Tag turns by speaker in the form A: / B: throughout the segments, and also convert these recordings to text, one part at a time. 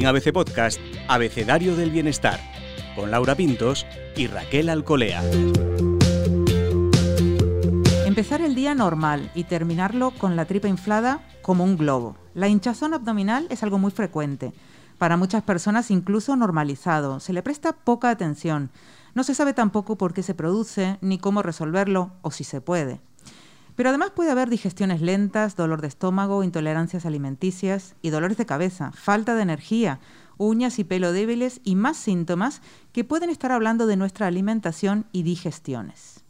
A: En ABC Podcast, Abecedario del Bienestar, con Laura Pintos y Raquel Alcolea.
B: Empezar el día normal y terminarlo con la tripa inflada como un globo. La hinchazón abdominal es algo muy frecuente. Para muchas personas incluso normalizado. Se le presta poca atención. No se sabe tampoco por qué se produce, ni cómo resolverlo, o si se puede. Pero además puede haber digestiones lentas, dolor de estómago, intolerancias alimenticias y dolores de cabeza, falta de energía, uñas y pelo débiles y más síntomas que pueden estar hablando de nuestra alimentación y digestiones.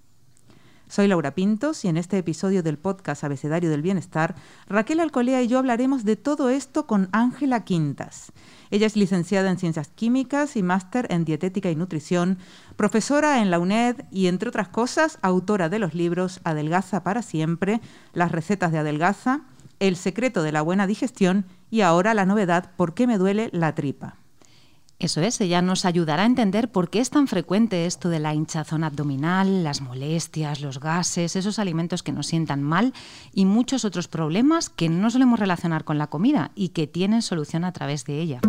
B: Soy Laura Pintos y en este episodio del podcast Abecedario del Bienestar, Raquel Alcolea y yo hablaremos de todo esto con Ángela Quintas. Ella es licenciada en Ciencias Químicas y máster en Dietética y Nutrición, profesora en la UNED y, entre otras cosas, autora de los libros Adelgaza para siempre, Las recetas de Adelgaza, El secreto de la buena digestión y ahora la novedad ¿Por qué me duele la tripa?
C: Eso es, ella nos ayudará a entender por qué es tan frecuente esto de la hinchazón abdominal, las molestias, los gases, esos alimentos que nos sientan mal y muchos otros problemas que no solemos relacionar con la comida y que tienen solución a través de ella.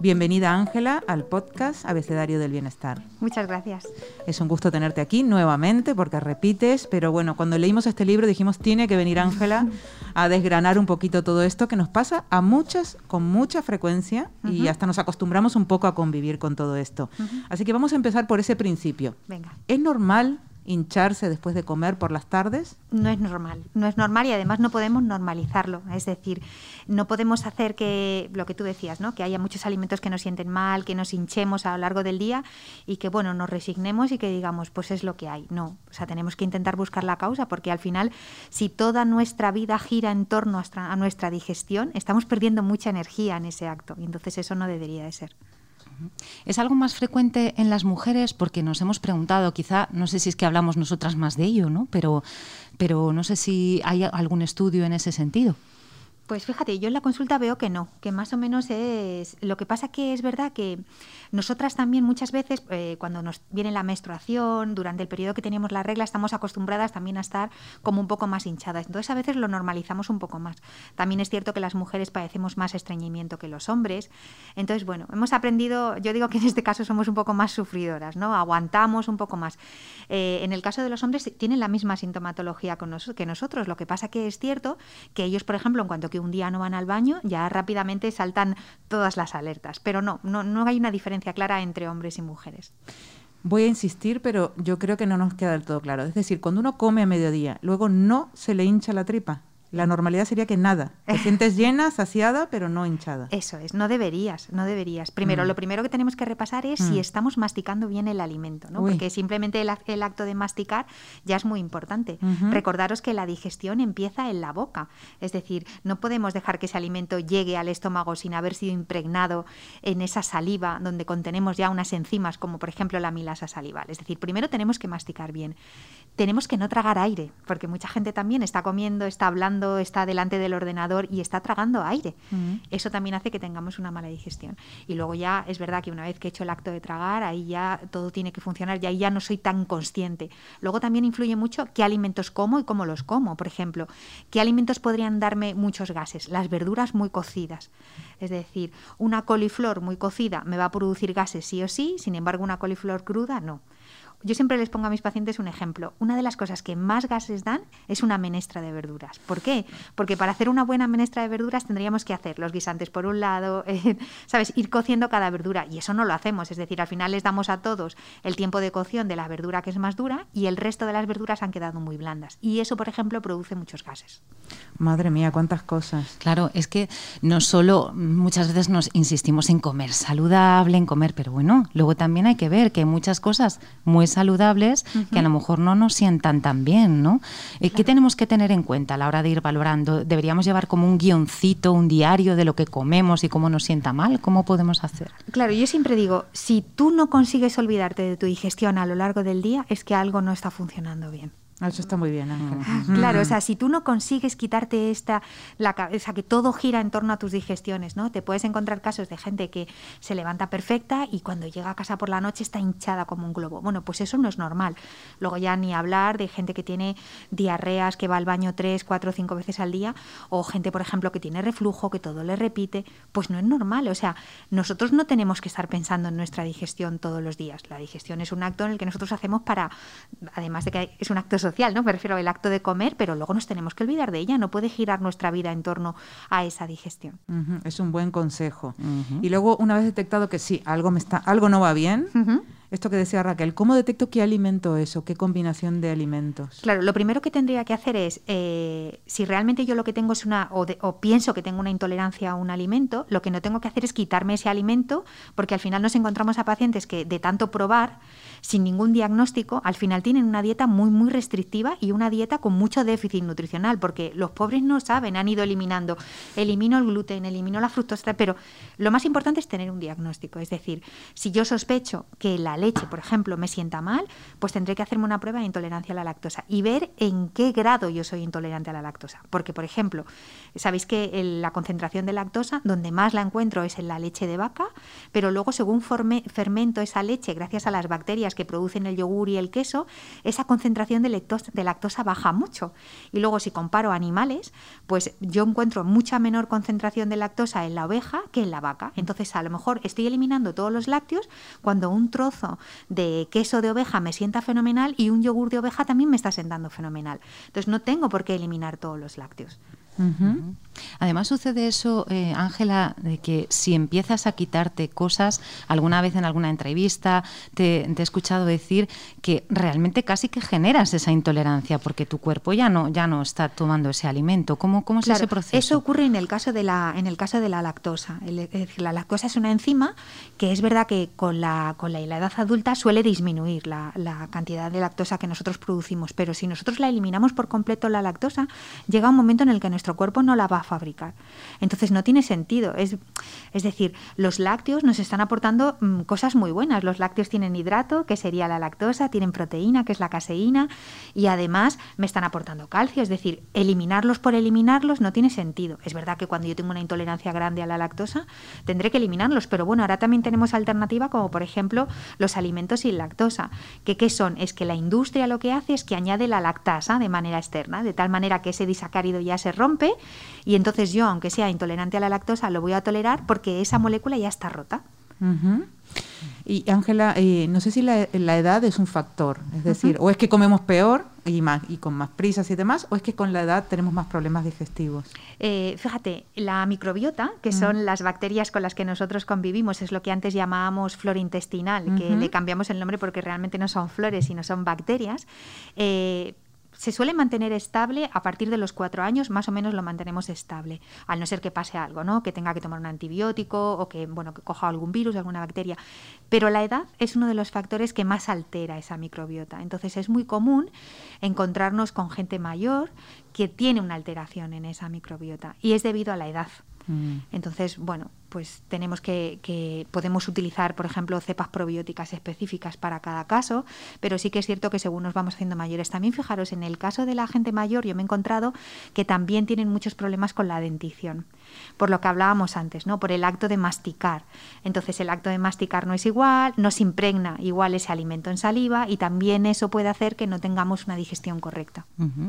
B: Bienvenida Ángela al podcast Abecedario del Bienestar.
D: Muchas gracias.
B: Es un gusto tenerte aquí nuevamente porque repites, pero bueno, cuando leímos este libro dijimos tiene que venir Ángela a desgranar un poquito todo esto que nos pasa a muchas con mucha frecuencia y hasta nos acostumbramos un poco a convivir con todo esto. Así que vamos a empezar por ese principio.
D: Venga.
B: ¿Es normal hincharse después de comer por las tardes?
D: No es normal, no es normal y además no podemos normalizarlo. Es decir, no podemos hacer que, lo que tú decías, ¿no? que haya muchos alimentos que nos sienten mal, que nos hinchemos a lo largo del día y que, bueno, nos resignemos y que digamos, pues es lo que hay. No, o sea, tenemos que intentar buscar la causa porque al final, si toda nuestra vida gira en torno a nuestra digestión, estamos perdiendo mucha energía en ese acto y entonces eso no debería de ser.
C: ¿Es algo más frecuente en las mujeres? Porque nos hemos preguntado, quizá, no sé si es que hablamos nosotras más de ello, ¿no? Pero, pero no sé si hay algún estudio en ese sentido.
D: Pues fíjate, yo en la consulta veo que no, que más o menos es... Lo que pasa que es verdad que nosotras también muchas veces, eh, cuando nos viene la menstruación, durante el periodo que tenemos la regla, estamos acostumbradas también a estar como un poco más hinchadas. Entonces a veces lo normalizamos un poco más. También es cierto que las mujeres padecemos más estreñimiento que los hombres. Entonces, bueno, hemos aprendido, yo digo que en este caso somos un poco más sufridoras, ¿no? Aguantamos un poco más. Eh, en el caso de los hombres tienen la misma sintomatología que nosotros. Lo que pasa que es cierto que ellos, por ejemplo, en cuanto que un día no van al baño, ya rápidamente saltan todas las alertas. Pero no, no, no hay una diferencia clara entre hombres y mujeres.
B: Voy a insistir, pero yo creo que no nos queda del todo claro. Es decir, cuando uno come a mediodía, luego no se le hincha la tripa. La normalidad sería que nada. Te sientes llena, saciada, pero no hinchada.
D: Eso es, no deberías, no deberías. Primero, mm. lo primero que tenemos que repasar es si mm. estamos masticando bien el alimento, ¿no? Porque simplemente el, acto de masticar ya es muy importante. Recordaros que la digestión empieza en la boca. Es decir, no podemos dejar que ese alimento llegue al estómago sin haber sido impregnado en esa saliva donde contenemos ya unas enzimas, como por ejemplo la milasa salival. Es decir, primero tenemos que masticar bien. Tenemos que no tragar aire, porque mucha gente también está comiendo, está hablando está delante del ordenador y está tragando aire. Eso también hace que tengamos una mala digestión. Y luego ya es verdad que una vez que he hecho el acto de tragar, ahí ya todo tiene que funcionar y ahí ya no soy tan consciente. Luego también influye mucho qué alimentos como y cómo los como. Por ejemplo, qué alimentos podrían darme muchos gases. Las verduras muy cocidas. Es decir, una coliflor muy cocida me va a producir gases sí o sí, sin embargo una coliflor cruda no. Yo siempre les pongo a mis pacientes un ejemplo. Una de las cosas que más gases dan es una menestra de verduras. ¿Por qué? Porque para hacer una buena menestra de verduras tendríamos que hacer los guisantes por un lado, eh, ¿sabes? Ir cociendo cada verdura. Y eso no lo hacemos. Es decir, al final les damos a todos el tiempo de cocción de la verdura que es más dura y el resto de las verduras han quedado muy blandas. Y eso, por ejemplo, produce muchos gases.
B: Madre mía, cuántas cosas.
C: Claro, es que no solo muchas veces nos insistimos en comer saludable, en comer, pero bueno, luego también hay que ver que hay muchas cosas muy saludables que a lo mejor no nos sientan tan bien, ¿no? Eh, ¿Qué tenemos que tener en cuenta a la hora de ir valorando? ¿Deberíamos llevar como un guioncito, un diario de lo que comemos y cómo nos sienta mal? ¿Cómo podemos hacer?
D: Claro, yo siempre digo, si tú no consigues olvidarte de tu digestión a lo largo del día, es que algo no está funcionando bien.
B: Eso está muy bien, Ángel.
D: Ah, claro, o sea, si tú no consigues quitarte esta, la cabeza, que todo gira en torno a tus digestiones, ¿no? Te puedes encontrar casos de gente que se levanta perfecta y cuando llega a casa por la noche está hinchada como un globo. Bueno, pues eso no es normal. Luego ya ni hablar de gente que tiene diarreas, que va al baño tres, cuatro, cinco veces al día, o gente, por ejemplo, que tiene reflujo, que todo le repite, pues no es normal. O sea, nosotros no tenemos que estar pensando en nuestra digestión todos los días. La digestión es un acto en el que nosotros hacemos para, además de que es un acto social, ¿no? Me refiero al acto de comer, pero luego nos tenemos que olvidar de ella. No puede girar nuestra vida en torno a esa digestión.
B: Es un buen consejo. Y luego, una vez detectado que sí, algo, me está, algo no va bien, esto que decía Raquel, ¿cómo detecto qué alimento es o qué combinación de alimentos?
D: Claro, lo primero que tendría que hacer es, eh, si realmente yo lo que tengo es una, o, o, pienso que tengo una intolerancia a un alimento, lo que no tengo que hacer es quitarme ese alimento, porque al final nos encontramos a pacientes que de tanto probar, sin ningún diagnóstico, al final tienen una dieta muy, muy restrictiva y una dieta con mucho déficit nutricional, porque los pobres no saben, han ido eliminando, elimino el gluten, elimino la fructosa, pero lo más importante es tener un diagnóstico, es decir, si yo sospecho que la leche, por ejemplo, me sienta mal, pues tendré que hacerme una prueba de intolerancia a la lactosa y ver en qué grado yo soy intolerante a la lactosa, porque, por ejemplo, sabéis que la concentración de lactosa, donde más la encuentro es en la leche de vaca, pero luego según fermento esa leche, gracias a las bacterias, que producen el yogur y el queso, esa concentración de lactosa, de lactosa baja mucho. Y luego si comparo animales, pues yo encuentro mucha menor concentración de lactosa en la oveja que en la vaca. Entonces a lo mejor estoy eliminando todos los lácteos cuando un trozo de queso de oveja me sienta fenomenal y un yogur de oveja también me está sentando fenomenal. Entonces no tengo por qué eliminar todos los lácteos.
C: Además sucede eso, eh, Ángela, de que si empiezas a quitarte cosas, alguna vez en alguna entrevista te, he escuchado decir que realmente casi que generas esa intolerancia porque tu cuerpo ya no, ya no está tomando ese alimento. ¿Cómo, cómo es ese proceso?
D: Eso ocurre en el caso de la, en el caso de la lactosa. es decir, la lactosa es una enzima que es verdad que con la, con la, edad adulta suele disminuir la, la cantidad de lactosa que nosotros producimos, pero si nosotros la eliminamos por completo la lactosa, llega un momento en el que nuestro cuerpo no la va a fabricar. Entonces no tiene sentido. Es, es decir, los lácteos nos están aportando mm, cosas muy buenas. Los lácteos tienen hidrato, que sería la lactosa, tienen proteína, que es la caseína, y además me están aportando calcio. Es decir, eliminarlos por eliminarlos no tiene sentido. Es verdad que cuando yo tengo una intolerancia grande a la lactosa, tendré que eliminarlos, pero bueno, ahora también tenemos alternativa como por ejemplo los alimentos sin lactosa. ¿Que, ¿Qué son? Es que la industria lo que hace es que añade la lactasa de manera externa, de tal manera que ese disacárido ya se rompe y entonces yo, aunque sea intolerante a la lactosa, lo voy a tolerar porque esa molécula ya está rota.
B: Y Ángela, eh, no sé si la, edad es un factor, es decir, o es que comemos peor y, más, y con más prisas y demás, o es que con la edad tenemos más problemas digestivos.
D: Eh, fíjate, la microbiota, que son las bacterias con las que nosotros convivimos, es lo que antes llamábamos flora intestinal, que le cambiamos el nombre porque realmente no son flores, sino son bacterias. Eh, se suele mantener estable a partir de los cuatro años, más o menos lo mantenemos estable, al no ser que pase algo, ¿no? Que tenga que tomar un antibiótico o que, bueno, que coja algún virus, alguna bacteria. Pero la edad es uno de los factores que más altera esa microbiota. Entonces es muy común encontrarnos con gente mayor que tiene una alteración en esa microbiota y es debido a la edad. Mm. Entonces, bueno, pues tenemos que, podemos utilizar, por ejemplo, cepas probióticas específicas para cada caso, pero sí que es cierto que según nos vamos haciendo mayores, también fijaros, en el caso de la gente mayor, yo me he encontrado que también tienen muchos problemas con la dentición, por lo que hablábamos antes, ¿no? Por el acto de masticar. Entonces, el acto de masticar no es igual, no se impregna igual ese alimento en saliva y también eso puede hacer que no tengamos una digestión correcta.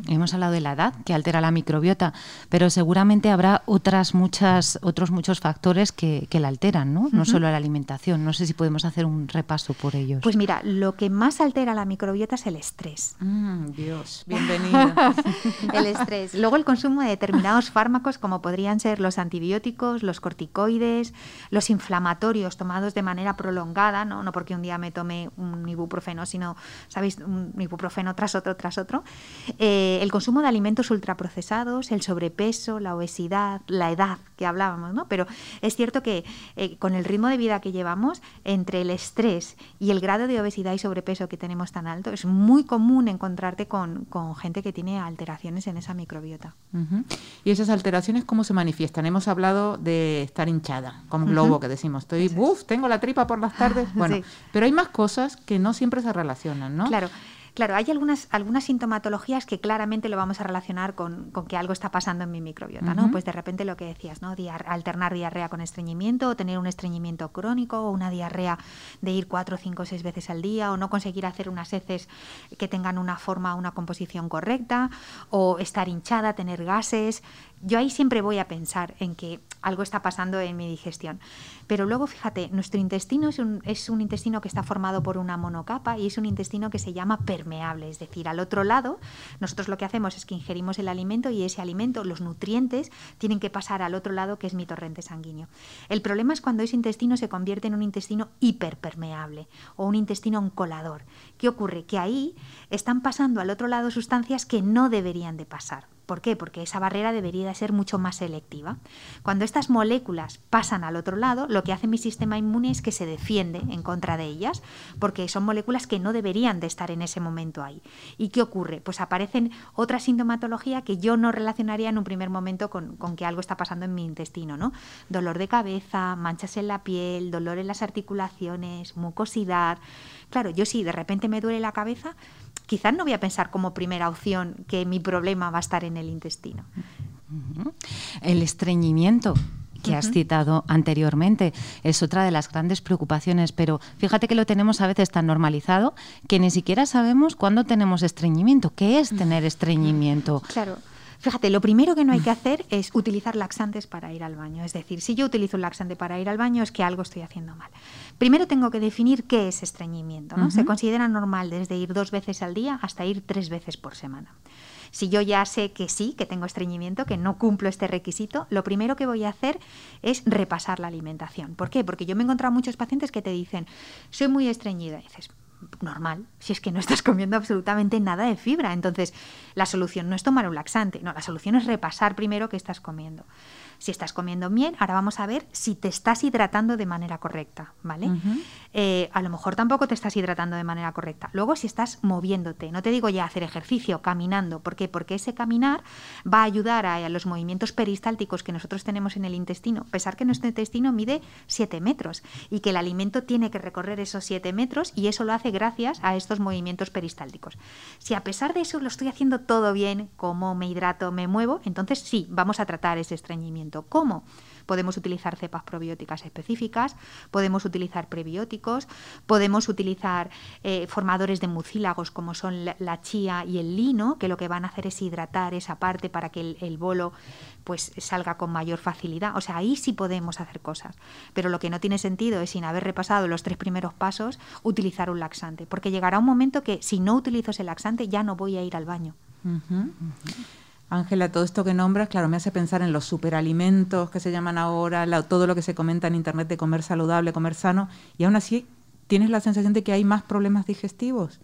C: Hemos hablado de la edad que altera la microbiota, pero seguramente habrá otras muchas, otros muchos factores que, la alteran, ¿no? No solo la alimentación. No sé si podemos hacer un repaso por ellos.
D: Pues mira, lo que más altera la microbiota es el estrés.
B: Mm, Dios, bienvenido.
D: el estrés. Luego el consumo de determinados fármacos como podrían ser los antibióticos, los corticoides, los inflamatorios tomados de manera prolongada, no, no porque un día me tome un ibuprofeno, sino, ¿sabéis?, un ibuprofeno tras otro, tras otro. Eh, el consumo de alimentos ultraprocesados, el sobrepeso, la obesidad, la edad que hablábamos, ¿no? Pero es cierto que eh, con el ritmo de vida que llevamos, entre el estrés y el grado de obesidad y sobrepeso que tenemos tan alto, es muy común encontrarte con, gente que tiene alteraciones en esa microbiota.
B: ¿Y esas alteraciones cómo se manifiestan? Hemos hablado de estar hinchada, como globo que decimos. Estoy, uff, tengo la tripa por las tardes. Bueno, pero hay más cosas que no siempre se relacionan, ¿no?
D: Claro. Claro, hay algunas, algunas sintomatologías que claramente lo vamos a relacionar con, que algo está pasando en mi microbiota, ¿no? Pues de repente lo que decías, ¿no? alternar diarrea con estreñimiento, o tener un estreñimiento crónico, o una diarrea de ir cuatro, cinco, seis veces al día, o no conseguir hacer unas heces que tengan una forma, una composición correcta, o estar hinchada, tener gases. Yo ahí siempre voy a pensar en que algo está pasando en mi digestión. Pero luego, fíjate, nuestro intestino es un, es un intestino que está formado por una monocapa y es un intestino que se llama permeable, es decir, al otro lado, nosotros lo que hacemos es que ingerimos el alimento y ese alimento, los nutrientes, tienen que pasar al otro lado, que es mi torrente sanguíneo. El problema es cuando ese intestino se convierte en un intestino hiperpermeable o un intestino oncolador. ¿Qué ocurre? Que ahí están pasando al otro lado sustancias que no deberían de pasar. ¿Por qué? Porque esa barrera debería ser mucho más selectiva. Cuando estas moléculas pasan al otro lado, lo que hace mi sistema inmune es que se defiende en contra de ellas, porque son moléculas que no deberían de estar en ese momento ahí. ¿Y qué ocurre? Pues aparecen otra sintomatología que yo no relacionaría en un primer momento con, con que algo está pasando en mi intestino, ¿no? Dolor de cabeza, manchas en la piel, dolor en las articulaciones, mucosidad. Claro, yo sí, de repente me duele la cabeza, quizás no voy a pensar como primera opción que mi problema va a estar en el intestino.
C: El estreñimiento que has citado anteriormente es otra de las grandes preocupaciones, pero fíjate que lo tenemos a veces tan normalizado que ni siquiera sabemos cuándo tenemos estreñimiento. ¿Qué es tener estreñimiento?
D: Claro. Fíjate, lo primero que no hay que hacer es utilizar laxantes para ir al baño. Es decir, si yo utilizo un laxante para ir al baño es que algo estoy haciendo mal. Primero tengo que definir qué es estreñimiento. ¿no? Se considera normal desde ir dos veces al día hasta ir tres veces por semana. Si yo ya sé que sí, que tengo estreñimiento, que no cumplo este requisito, lo primero que voy a hacer es repasar la alimentación. ¿Por qué? Porque yo me he encontrado muchos pacientes que te dicen, soy muy estreñida. Y dices, normal, si es que no estás comiendo absolutamente nada de fibra. Entonces, la solución no es tomar un laxante, no, la solución es repasar primero qué estás comiendo si estás comiendo bien, ahora vamos a ver si te estás hidratando de manera correcta, ¿vale? Eh, a lo mejor tampoco te estás hidratando de manera correcta. Luego, si estás moviéndote, no te digo ya hacer ejercicio, caminando, ¿por qué? Porque ese caminar va a ayudar a, los movimientos peristálticos que nosotros tenemos en el intestino, a pesar que nuestro intestino mide 7 metros y que el alimento tiene que recorrer esos 7 metros y eso lo hace gracias a estos movimientos peristálticos. Si a pesar de eso lo estoy haciendo todo bien, como me hidrato, me muevo, entonces sí, vamos a tratar ese estreñimiento. ¿Cómo? Podemos utilizar cepas probióticas específicas, podemos utilizar prebióticos, podemos utilizar eh, formadores de mucílagos como son la, chía y el lino, que lo que van a hacer es hidratar esa parte para que el, bolo pues salga con mayor facilidad. O sea, ahí sí podemos hacer cosas. Pero lo que no tiene sentido es, sin haber repasado los tres primeros pasos, utilizar un laxante. Porque llegará un momento que si no utilizo ese laxante ya no voy a ir al baño.
B: Ángela, todo esto que nombras, claro, me hace pensar en los superalimentos que se llaman ahora, todo lo que se comenta en Internet de comer saludable, comer sano, y aún así tienes la sensación de que hay más problemas digestivos.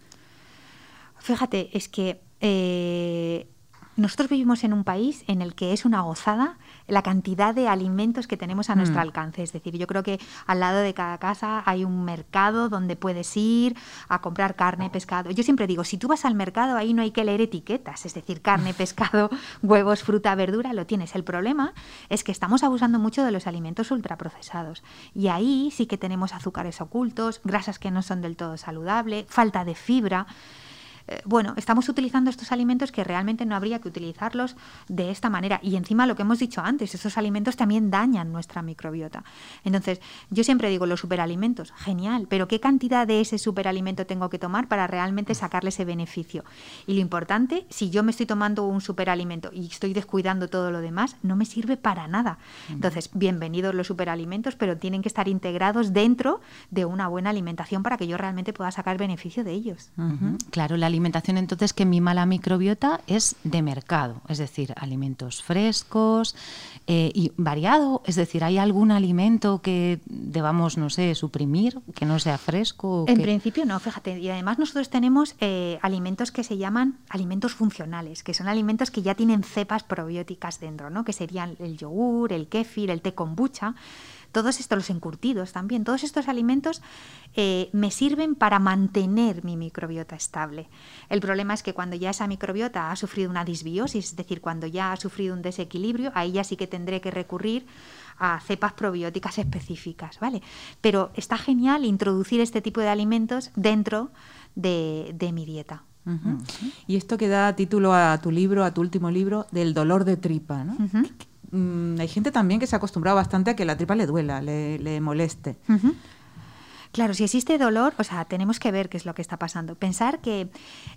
D: Fíjate, es que eh, nosotros vivimos en un país en el que es una gozada la cantidad de alimentos que tenemos a nuestro mm. alcance. Es decir, yo creo que al lado de cada casa hay un mercado donde puedes ir a comprar carne, pescado. Yo siempre digo, si tú vas al mercado, ahí no hay que leer etiquetas, es decir, carne, pescado, huevos, fruta, verdura, lo tienes. El problema es que estamos abusando mucho de los alimentos ultraprocesados. Y ahí sí que tenemos azúcares ocultos, grasas que no son del todo saludables, falta de fibra. Eh, bueno, estamos utilizando estos alimentos que realmente no habría que utilizarlos de esta manera. Y encima lo que hemos dicho antes, esos alimentos también dañan nuestra microbiota. Entonces, yo siempre digo los superalimentos, genial, pero ¿qué cantidad de ese superalimento tengo que tomar para realmente sacarle ese beneficio? Y lo importante, si yo me estoy tomando un superalimento y estoy descuidando todo lo demás, no me sirve para nada. Entonces, bienvenidos los superalimentos, pero tienen que estar integrados dentro de una buena alimentación para que yo realmente pueda sacar beneficio de ellos.
C: Claro, la alimentación entonces que mi mala microbiota es de mercado, es decir, alimentos frescos eh, y variado, es decir, ¿hay algún alimento que debamos, no sé, suprimir, que no sea fresco?
D: En principio no, fíjate, y además nosotros tenemos eh, alimentos que se llaman alimentos funcionales, que son alimentos que ya tienen cepas probióticas dentro, ¿no? que serían el yogur, el kéfir, el té kombucha todos estos, los encurtidos también, todos estos alimentos eh, me sirven para mantener mi microbiota estable. El problema es que cuando ya esa microbiota ha sufrido una disbiosis, es decir, cuando ya ha sufrido un desequilibrio, ahí ya sí que tendré que recurrir a cepas probióticas específicas, ¿vale? Pero está genial introducir este tipo de alimentos dentro de, mi dieta.
B: Y esto que da título a tu libro, a tu último libro, del dolor de tripa, ¿no? Mm, hay gente también que se ha acostumbrado bastante a que la tripa le duela, le, moleste.
D: Claro, si existe dolor, o sea, tenemos que ver qué es lo que está pasando. Pensar que,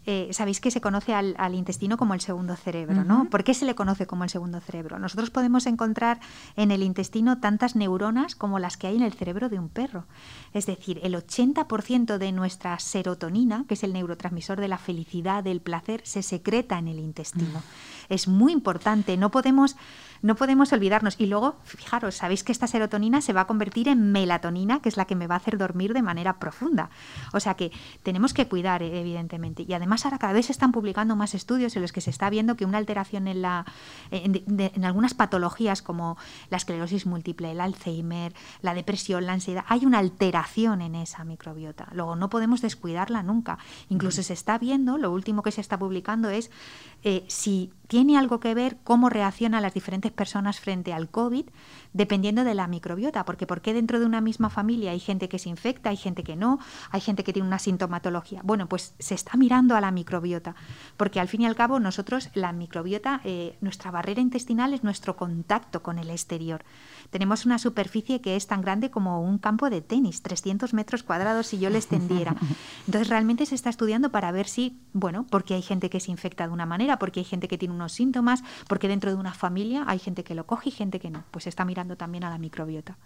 D: eh, sabéis que se conoce al, intestino como el segundo cerebro, ¿no? ¿Por qué se le conoce como el segundo cerebro? Nosotros podemos encontrar en el intestino tantas neuronas como las que hay en el cerebro de un perro. Es decir, el 80% de nuestra serotonina, que es el neurotransmisor de la felicidad, del placer, se secreta en el intestino. Es muy importante, no podemos no podemos olvidarnos. Y luego, fijaros, sabéis que esta serotonina se va a convertir en melatonina, que es la que me va a hacer dormir de manera profunda. O sea que tenemos que cuidar, eh, evidentemente. Y además ahora cada vez se están publicando más estudios en los que se está viendo que una alteración en, la, en, algunas patologías como la esclerosis múltiple, el Alzheimer, la depresión, la ansiedad, hay una alteración en esa microbiota. Luego no podemos descuidarla nunca. Incluso se está viendo, lo último que se está publicando es eh, si tiene algo que ver cómo reaccionan las diferentes personas frente al COVID, dependiendo de la microbiota, porque ¿por qué dentro de una misma familia hay gente que se infecta, hay gente que no, hay gente que tiene una sintomatología? Bueno, pues se está mirando a la microbiota, porque al fin y al cabo nosotros, la microbiota, eh, nuestra barrera intestinal es nuestro contacto con el exterior. Tenemos una superficie que es tan grande como un campo de tenis, 300 metros cuadrados si yo le extendiera. Entonces realmente se está estudiando para ver si, bueno, porque hay gente que se infecta de una manera, porque hay gente que tiene unos síntomas, porque dentro de una familia hay gente que lo coge y gente que no. Pues está mirando también a la microbiota.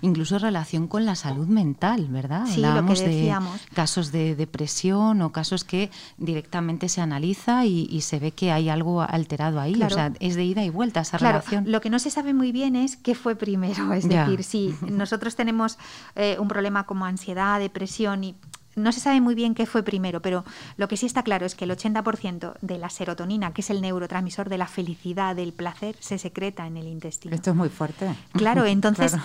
C: Incluso relación con la salud mental, ¿verdad?
D: Sí, lo que decíamos.
C: De casos de depresión o casos que directamente se analiza y, se ve que hay algo alterado ahí. O sea, es de ida y vuelta esa relación.
D: Lo que no se sabe muy bien es qué fue primero. Es decir, si nosotros tenemos eh, un problema como ansiedad, depresión y no se sabe muy bien qué fue primero, pero lo que sí está claro es que el 80% de la serotonina, que es el neurotransmisor de la felicidad, del placer, se secreta en el intestino.
B: Esto es muy fuerte.
D: Claro, entonces,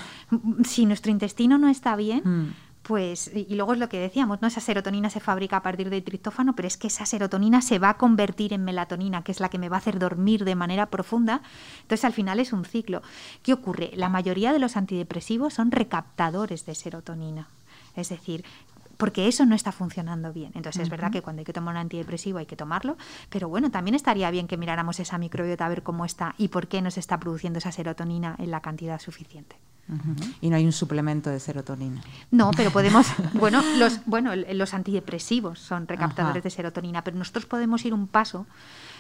D: si nuestro intestino no está bien, mm pues, y luego es lo que decíamos, ¿no? Esa serotonina se fabrica a partir del triptófano, pero es que esa serotonina se va a convertir en melatonina, que es la que me va a hacer dormir de manera profunda. Entonces, al final es un ciclo. ¿Qué ocurre? La mayoría de los antidepresivos son recaptadores de serotonina. Es decir, porque eso no está funcionando bien. Entonces es verdad que cuando hay que tomar un antidepresivo hay que tomarlo, pero bueno, también estaría bien que miráramos esa microbiota a ver cómo está y por qué no se está produciendo esa serotonina en la cantidad suficiente.
B: Y no hay un suplemento de serotonina.
D: No, pero podemos, bueno, los, bueno, los antidepresivos son recaptadores de serotonina, pero nosotros podemos ir un paso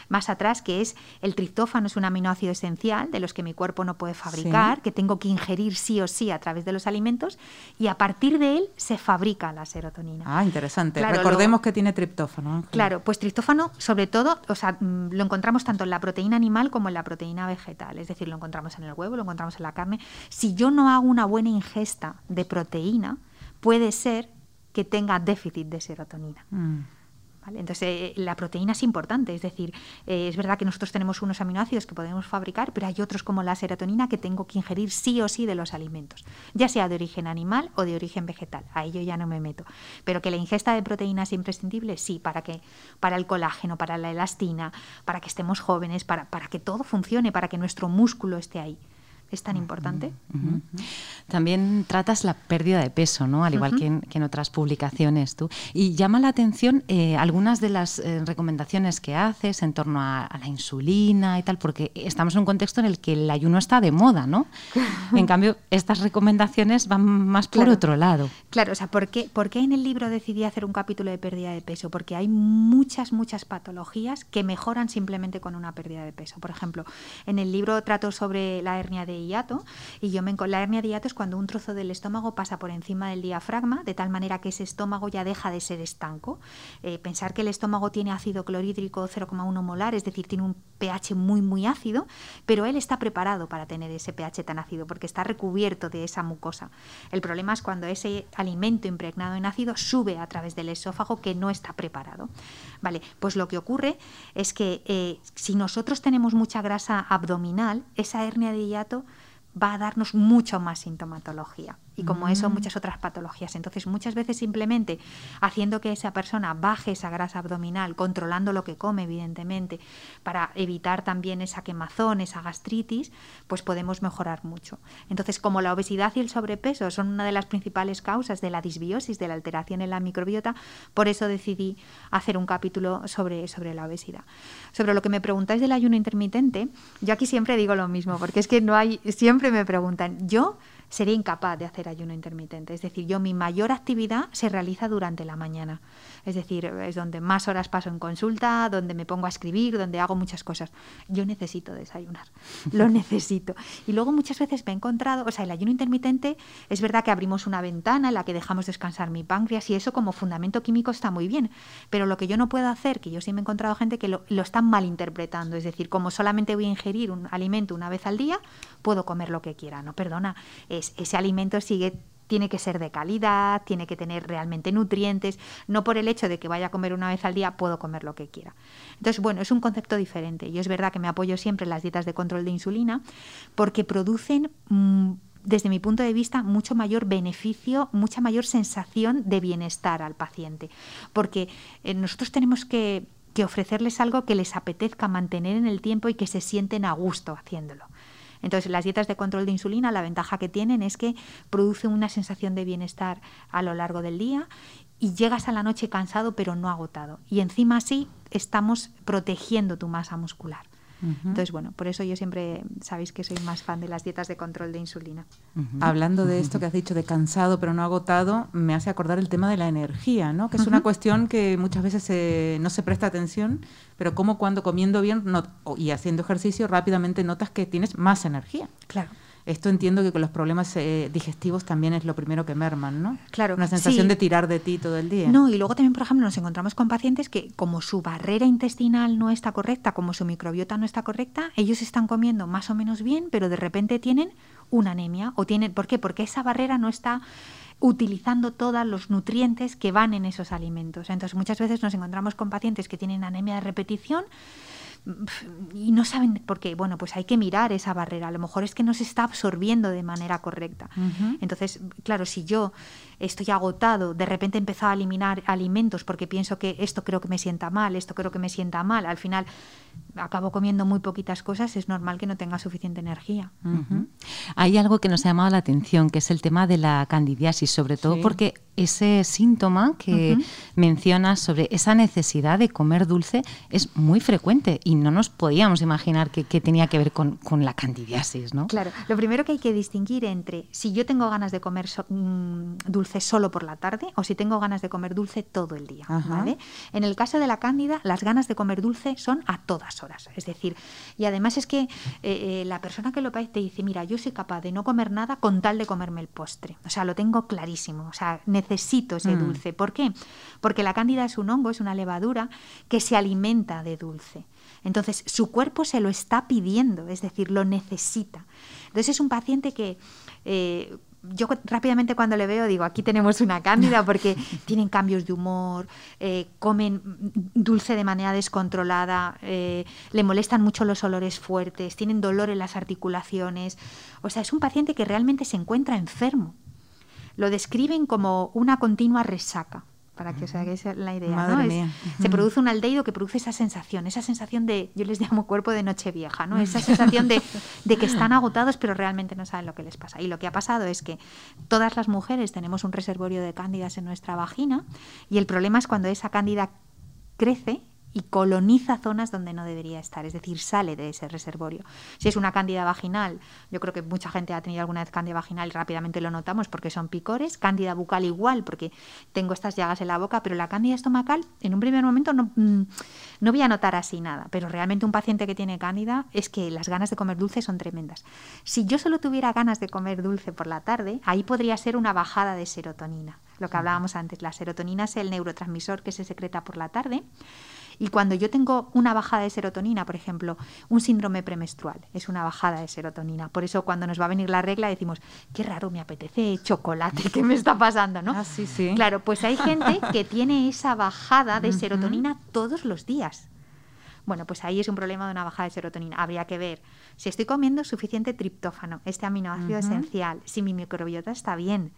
D: más atrás, que es el triptófano, es un aminoácido esencial de los que mi cuerpo no puede fabricar, que tengo que ingerir sí o sí a través de los alimentos, y a partir de él se fabrica la serotonina.
B: Ah, interesante. Recordemos que tiene triptófano.
D: Claro, pues triptófano, sobre todo, o sea, mm, lo encontramos tanto en la proteína animal como en la proteína vegetal, es decir, lo encontramos en el huevo, lo encontramos en la carne. Si yo no hago una buena ingesta de proteína, puede ser que tenga déficit de serotonina. Mm. Entonces, eh, la proteína es importante, es decir, eh, es verdad que nosotros tenemos unos aminoácidos que podemos fabricar, pero hay otros como la serotonina que tengo que ingerir sí o sí de los alimentos, ya sea de origen animal o de origen vegetal. A ello ya no me meto. Pero que la ingesta de proteína es imprescindible, sí, para que para el colágeno, para la elastina, para que estemos jóvenes, para, para que todo funcione, para que nuestro músculo esté ahí es tan importante.
C: También tratas la pérdida de peso, ¿no? Al igual que, en, otras publicaciones tú. Y llama la atención eh, algunas de las eh, recomendaciones que haces en torno a, la insulina y tal, porque estamos en un contexto en el que el ayuno está de moda, ¿no? en cambio, estas recomendaciones van más por otro lado.
D: Claro, o sea, ¿por qué, ¿por qué en el libro decidí hacer un capítulo de pérdida de peso? Porque hay muchas, muchas patologías que mejoran simplemente con una pérdida de peso. Por ejemplo, en el libro trato sobre la hernia de hiato y yo me la hernia de hiato es cuando un trozo del estómago pasa por encima del diafragma de tal manera que ese estómago ya deja de ser estanco. Eh, pensar que el estómago tiene ácido clorhídrico 0,1 molar, es decir, tiene un pH muy muy ácido, pero él está preparado para tener ese pH tan ácido porque está recubierto de esa mucosa. El problema es cuando ese alimento impregnado en ácido sube a través del esófago que no está preparado. Vale, pues lo que ocurre es que eh, si nosotros tenemos mucha grasa abdominal, esa hernia de hiato va a darnos mucho más sintomatología. Y como eso muchas otras patologías. Entonces, muchas veces simplemente haciendo que esa persona baje esa grasa abdominal, controlando lo que come, evidentemente, para evitar también esa quemazón, esa gastritis, pues podemos mejorar mucho. Entonces, como la obesidad y el sobrepeso son una de las principales causas de la disbiosis, de la alteración en la microbiota, por eso decidí hacer un capítulo sobre, sobre la obesidad. Sobre lo que me preguntáis del ayuno intermitente, yo aquí siempre digo lo mismo, porque es que no hay, siempre me preguntan, yo sería incapaz de hacer ayuno intermitente. Es decir, yo mi mayor actividad se realiza durante la mañana. Es decir, es donde más horas paso en consulta, donde me pongo a escribir, donde hago muchas cosas. Yo necesito desayunar, lo necesito. Y luego muchas veces me he encontrado, o sea, el ayuno intermitente es verdad que abrimos una ventana en la que dejamos descansar mi páncreas y eso como fundamento químico está muy bien, pero lo que yo no puedo hacer, que yo sí me he encontrado gente que lo, lo están malinterpretando, es decir, como solamente voy a ingerir un alimento una vez al día, puedo comer lo que quiera. No, perdona, ese alimento sigue tiene que ser de calidad, tiene que tener realmente nutrientes, no por el hecho de que vaya a comer una vez al día puedo comer lo que quiera. Entonces, bueno, es un concepto diferente. Yo es verdad que me apoyo siempre en las dietas de control de insulina porque producen mm, desde mi punto de vista, mucho mayor beneficio, mucha mayor sensación de bienestar al paciente. Porque eh, nosotros tenemos que, que ofrecerles algo que les apetezca mantener en el tiempo y que se sienten a gusto haciéndolo. Entonces, las dietas de control de insulina, la ventaja que tienen es que producen una sensación de bienestar a lo largo del día y llegas a la noche cansado pero no agotado. Y encima así estamos protegiendo tu masa muscular. Entonces, bueno, por eso yo siempre sabéis que soy más fan de las dietas de control de insulina.
B: Hablando de esto que has dicho de cansado pero no agotado, me hace acordar el tema de la energía, ¿no? Que es una cuestión que muchas veces no se presta atención, pero como cuando comiendo bien y haciendo ejercicio rápidamente notas que tienes más energía.
D: Claro.
B: Esto entiendo que con los problemas eh, digestivos también es lo primero que merman, ¿no?
D: Claro.
B: Una sensación de tirar de ti todo el día.
D: No, y luego también, por ejemplo, nos encontramos con pacientes que como su barrera intestinal no está correcta, como su microbiota no está correcta, ellos están comiendo más o menos bien, pero de repente tienen una anemia o tienen ¿por qué? Porque esa barrera no está utilizando todos los nutrientes que van en esos alimentos. Entonces, muchas veces nos encontramos con pacientes que tienen anemia de repetición y no saben por qué. Bueno, pues hay que mirar esa barrera. A lo mejor es que no se está absorbiendo de manera correcta. Entonces, claro, si yo estoy agotado, de repente empezado a eliminar alimentos porque pienso que esto creo que me sienta mal, esto creo que me sienta mal, al final acabo comiendo muy poquitas cosas, es normal que no tenga suficiente energía.
C: Hay algo que nos ha llamado la atención, que es el tema de la candidiasis, sobre todo porque ese síntoma que mencionas sobre esa necesidad de comer dulce es muy frecuente y no nos podíamos imaginar que, tenía que ver con, la candidiasis, ¿no?
D: Claro, lo primero que hay que distinguir entre si yo tengo ganas de comer mm, dulce solo por la tarde o si tengo ganas de comer dulce todo el día, ¿vale? En el caso de la cándida, las ganas de comer dulce son a todas horas, es decir, y además es que eh, eh, la persona que lo padece te dice, mira, yo soy capaz de no comer nada con tal de comerme el postre, o sea, lo tengo clarísimo, o sea, necesito ese mm. dulce. ¿Por qué? Porque la cándida es un hongo, es una levadura que se alimenta de dulce. Entonces, su cuerpo se lo está pidiendo, es decir, lo necesita. Entonces, es un paciente que... Eh, yo rápidamente cuando le veo digo, aquí tenemos una cándida porque tienen cambios de humor, eh, comen dulce de manera descontrolada, eh, le molestan mucho los olores fuertes, tienen dolor en las articulaciones. O sea, es un paciente que realmente se encuentra enfermo lo describen como una continua resaca para que os hagáis la idea. ¿no? se produce un aldehído que produce esa sensación, esa sensación de, yo les llamo cuerpo de noche vieja, ¿no? esa sensación de, de, que están agotados pero realmente no saben lo que les pasa. Y lo que ha pasado es que todas las mujeres tenemos un reservorio de cándidas en nuestra vagina y el problema es cuando esa cándida crece y coloniza zonas donde no debería estar, es decir, sale de ese reservorio. Si es una cándida vaginal, yo creo que mucha gente ha tenido alguna vez cándida vaginal y rápidamente lo notamos porque son picores, cándida bucal igual porque tengo estas llagas en la boca, pero la cándida estomacal en un primer momento no, mm, no voy a notar así nada, pero realmente un paciente que tiene cándida es que las ganas de comer dulce son tremendas. Si yo solo tuviera ganas de comer dulce por la tarde, ahí podría ser una bajada de serotonina, lo que hablábamos antes, la serotonina es el neurotransmisor que se secreta por la tarde y cuando yo tengo una bajada de serotonina, por ejemplo, un síndrome premenstrual, es una bajada de serotonina. Por eso cuando nos va a venir la regla decimos, qué raro, me apetece chocolate, ¿qué me está pasando? ¿no?
B: Ah, sí, sí.
D: Claro, pues hay gente que tiene esa bajada de serotonina todos los días. Bueno, pues ahí es un problema de una bajada de serotonina. Habría que ver si estoy comiendo suficiente triptófano, este aminoácido esencial, si mi microbiota está bien.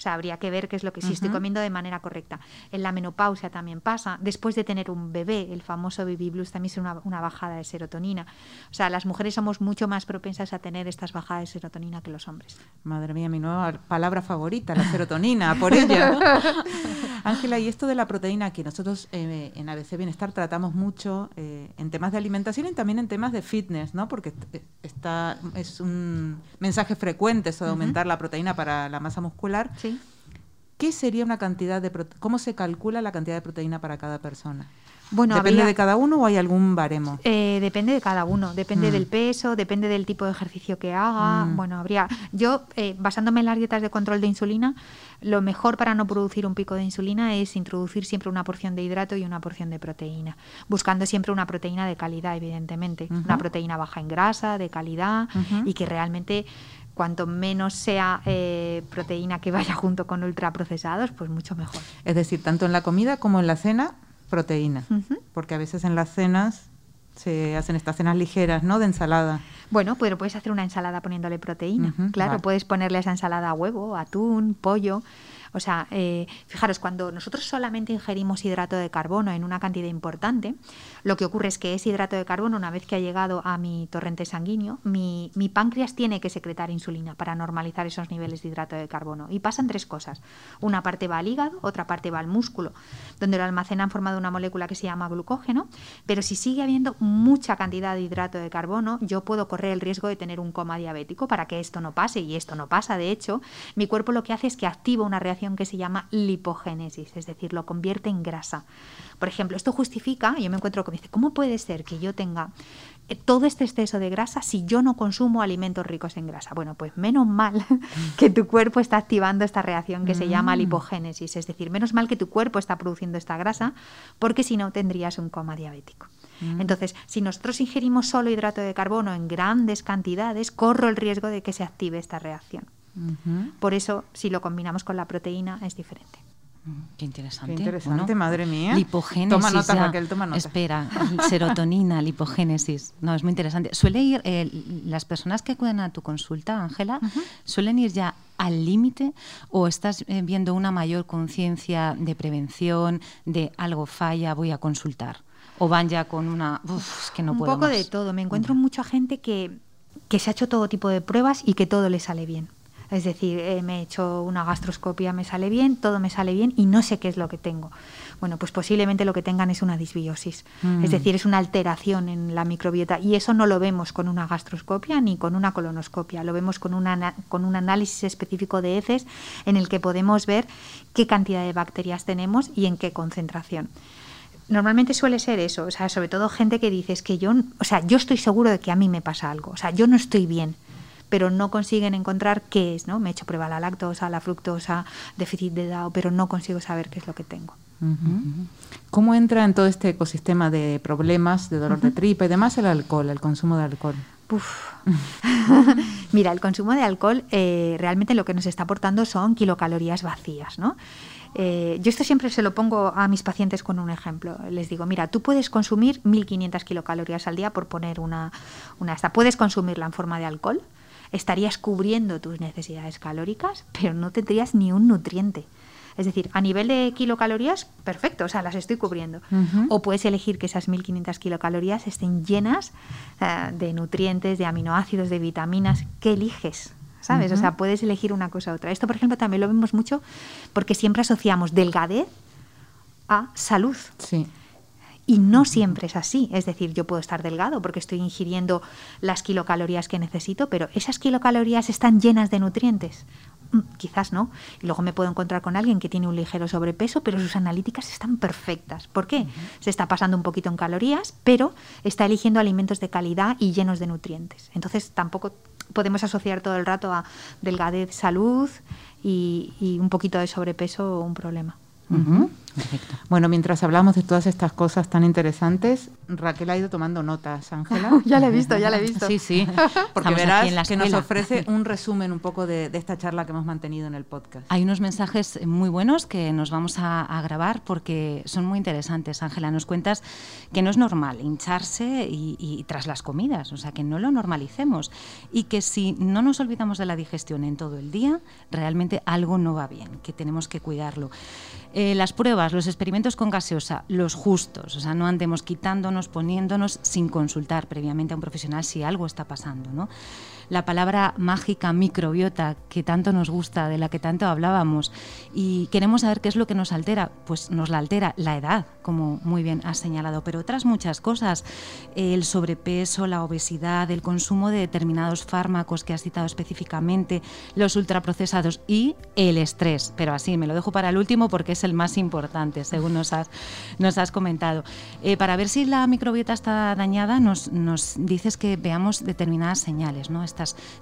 D: O sea, habría que ver qué es lo que si estoy comiendo de manera correcta. En la menopausia también pasa. Después de tener un bebé, el famoso baby blues también es una, una, bajada de serotonina. O sea, las mujeres somos mucho más propensas a tener estas bajadas de serotonina que los hombres.
B: Madre mía, mi nueva palabra favorita, la serotonina, por ella. Ángela, y esto de la proteína que nosotros eh, en ABC Bienestar tratamos mucho eh, en temas de alimentación y también en temas de fitness, ¿no? Porque está, es un mensaje frecuente eso de aumentar la proteína para la masa muscular. Sí. ¿Qué sería una cantidad de cómo se calcula la cantidad de proteína para cada persona? Bueno, ¿Depende de cada uno o hay algún baremo?
D: Eh, depende de cada uno, depende mm. del peso, depende del tipo de ejercicio que haga. Mm. Bueno, habría. Yo, eh, basándome en las dietas de control de insulina, lo mejor para no producir un pico de insulina es introducir siempre una porción de hidrato y una porción de proteína, buscando siempre una proteína de calidad, evidentemente. Una proteína baja en grasa, de calidad y que realmente cuanto menos sea eh, proteína que vaya junto con ultraprocesados, pues mucho mejor.
B: Es decir, tanto en la comida como en la cena, proteína. Porque a veces en las cenas se hacen estas cenas ligeras, ¿no? De ensalada.
D: Bueno, pero puedes hacer una ensalada poniéndole proteína. claro, puedes ponerle esa ensalada huevo, atún, pollo. O sea, eh, fijaros, cuando nosotros solamente ingerimos hidrato de carbono en una cantidad importante, lo que ocurre es que ese hidrato de carbono, una vez que ha llegado a mi torrente sanguíneo, mi, mi páncreas tiene que secretar insulina para normalizar esos niveles de hidrato de carbono. Y pasan tres cosas. Una parte va al hígado, otra parte va al músculo, donde lo almacena en forma de una molécula que se llama glucógeno, pero si sigue habiendo mucha cantidad de hidrato de carbono, yo puedo correr el riesgo de tener un coma diabético para que esto no pase, y esto no pasa. De hecho, mi cuerpo lo que hace es que activa una reacción que se llama lipogénesis, es decir, lo convierte en grasa. Por ejemplo, esto justifica, yo me encuentro dice, ¿cómo puede ser que yo tenga eh, todo este exceso de grasa si yo no consumo alimentos ricos en grasa? Bueno, pues menos mal que tu cuerpo está activando esta reacción que se llama mm. lipogénesis, es decir, menos mal que tu cuerpo está produciendo esta grasa, porque si no tendrías un coma diabético. Mm. Entonces, si nosotros ingerimos solo hidrato de carbono en grandes cantidades, corro el riesgo de que se active esta reacción. Por eso, si lo combinamos con la proteína, es diferente.
C: Mm, qué interesante.
B: Qué interesante, madre mía.
C: Lipogénesis. Toma nota, Raquel, toma nota. Espera, serotonina, lipogénesis. No, es muy interesante. Suele ir, eh, las personas que acuden a tu consulta, Ángela, suelen ir ya al límite o estás eh, viendo una mayor conciencia de prevención, de algo falla, voy a consultar? ¿O van ya con una, Uf, que no
D: Un
C: puedo
D: poco de todo. Me encuentro mucha gente que, que se ha hecho todo tipo de pruebas y que todo le sale bien. Es decir, eh, me he hecho una gastroscopia, me sale bien, todo me sale bien y no sé qué es lo que tengo. Bueno, pues posiblemente lo que tengan es una disbiosis, mm. es decir, es una alteración en la microbiota y eso no lo vemos con una gastroscopia ni con una colonoscopia, lo vemos con, una, con un análisis específico de heces en el que podemos ver qué cantidad de bacterias tenemos y en qué concentración normalmente suele ser eso, o sea, sobre todo gente que dice es que yo, o sea, yo estoy seguro de que a mí me pasa algo, o sea, yo no estoy bien pero no consiguen encontrar qué es, ¿no? Me he hecho prueba la lactosa, la fructosa, déficit de DAO, pero no consigo saber qué es lo que tengo.
B: ¿Cómo entra en todo este ecosistema de problemas, de dolor de tripa y demás el alcohol, el consumo de alcohol?
D: Mira, el consumo de alcohol eh, realmente lo que nos está aportando son kilocalorías vacías, ¿no? Eh, yo esto siempre se lo pongo a mis pacientes con un ejemplo. Les digo, mira, tú puedes consumir 1.500 kilocalorías al día por poner una, una esta. Puedes consumirla en forma de alcohol, estarías cubriendo tus necesidades calóricas, pero no tendrías ni un nutriente. Es decir, a nivel de kilocalorías, perfecto, o sea, las estoy cubriendo. O puedes elegir que esas 1500 kilocalorías estén llenas eh, de nutrientes, de aminoácidos, de vitaminas. ¿Qué eliges? ¿Sabes? O sea, puedes elegir una cosa u otra. Esto, por ejemplo, también lo vemos mucho porque siempre asociamos delgadez a salud.
B: Sí.
D: Y no siempre es así. Es decir, yo puedo estar delgado porque estoy ingiriendo las kilocalorías que necesito, pero esas kilocalorías están llenas de nutrientes. Mm, quizás no. Y luego me puedo encontrar con alguien que tiene un ligero sobrepeso, pero sus analíticas están perfectas. ¿Por qué? Se está pasando un poquito en calorías, pero está eligiendo alimentos de calidad y llenos de nutrientes. Entonces tampoco podemos asociar todo el rato a delgadez, salud y, un poquito de sobrepeso un problema.
B: Bueno, mientras hablamos de todas estas cosas tan interesantes, Raquel ha ido tomando notas, Ángela.
D: ya la he visto, ya la he visto.
B: Sí, sí, porque verás que nos ofrece un resumen un poco de, esta charla que hemos mantenido en el podcast.
C: Hay unos mensajes muy buenos que nos vamos a, grabar porque son muy interesantes. Ángela, nos cuentas que no es normal hincharse y tras las comidas, o sea, que no lo normalicemos y que si no nos olvidamos de la digestión en todo el día, realmente algo no va bien, que tenemos que cuidarlo. Eh, las pruebas, los experimentos con gaseosa, los justos, o sea, no andemos quitándonos, poniéndonos sin consultar previamente a un profesional si algo está pasando, ¿no? La palabra mágica microbiota que tanto nos gusta, de la que tanto hablábamos, y queremos saber qué es lo que nos altera, pues nos la altera la edad, como muy bien has señalado, pero otras muchas cosas, el sobrepeso, la obesidad, el consumo de determinados fármacos que has citado específicamente, los ultraprocesados y el estrés, pero así me lo dejo para el último porque es el más importante, según nos has, comentado. Eh, para ver si la microbiota está dañada, nos dices que veamos determinadas señales, ¿no?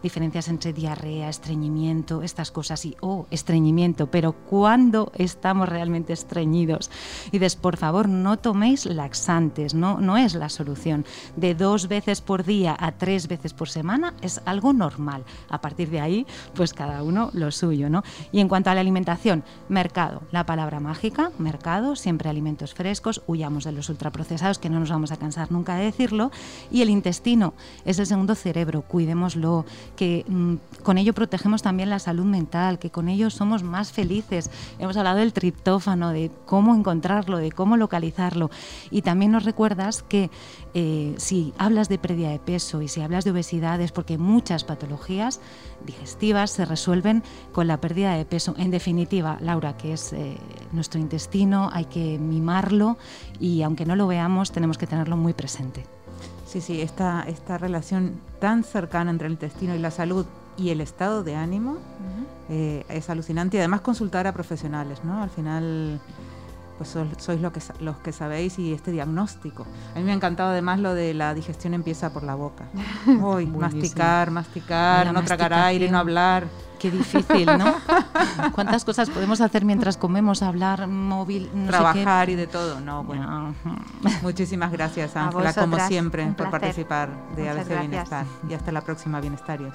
C: Diferencias entre diarrea, estreñimiento, estas cosas y, oh, estreñimiento, pero ¿cuándo estamos realmente estreñidos? Y des, por favor, no toméis laxantes, no, no es la solución. De dos veces por día a tres veces por semana es algo normal. A partir de ahí, pues cada uno lo suyo, ¿no? Y en cuanto a la alimentación, mercado, la palabra mágica, mercado, siempre alimentos frescos, huyamos de los ultraprocesados, que no nos vamos a cansar nunca de decirlo, y el intestino es el segundo cerebro, cuidémoslo que mm, con ello protegemos también la salud mental, que con ello somos más felices. Hemos hablado del triptófano, de cómo encontrarlo, de cómo localizarlo. Y también nos recuerdas que eh, si hablas de pérdida de peso y si hablas de obesidad es porque muchas patologías digestivas se resuelven con la pérdida de peso. En definitiva, Laura, que es eh, nuestro intestino, hay que mimarlo y aunque no lo veamos, tenemos que tenerlo muy presente.
B: Sí, sí, esta, esta relación tan cercana entre el intestino y la salud y el estado de ánimo eh, es alucinante y además consultar a profesionales, ¿no? Al final pues sois lo que, los que sabéis y este diagnóstico. A mí me ha encantado además lo de la digestión empieza por la boca. Uy, masticar, masticar, no tragar aire, no hablar.
C: Qué difícil, ¿no? ¿Cuántas cosas podemos hacer mientras comemos? Hablar, móvil,
B: trabajar y de todo, ¿no? Bueno, muchísimas gracias, Ángela, como siempre, por participar de ABC Bienestar. Y hasta la próxima, Bienestarios.